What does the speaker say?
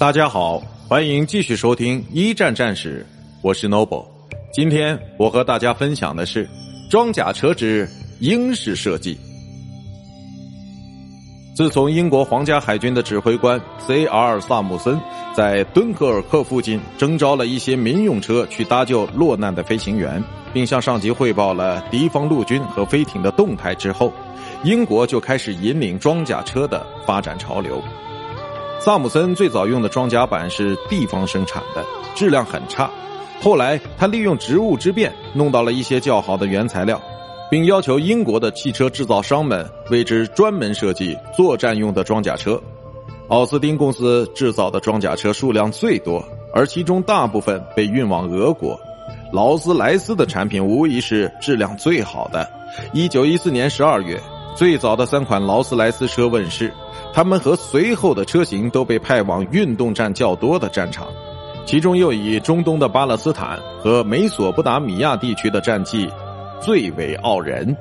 大家好，欢迎继续收听一战战史，我是 Noble。今天我和大家分享的是装甲车之英式设计。自从英国皇家海军的指挥官 C.R. 萨姆森在敦刻尔克附近征召了一些民用车去搭救落难的飞行员，并向上级汇报了敌方陆军和飞艇的动态之后，英国就开始引领装甲车的发展潮流。萨姆森最早用的装甲板是地方生产的，质量很差。后来他利用职务之便，弄到了一些较好的原材料。并要求英国的汽车制造商们为之专门设计作战用的装甲车。奥斯丁公司制造的装甲车数量最多，而其中大部分被运往俄国。劳斯莱斯的产品无疑是质量最好的。一九一四年十二月，最早的三款劳斯莱斯车问世，他们和随后的车型都被派往运动战较多的战场，其中又以中东的巴勒斯坦和美索不达米亚地区的战绩。最为傲人。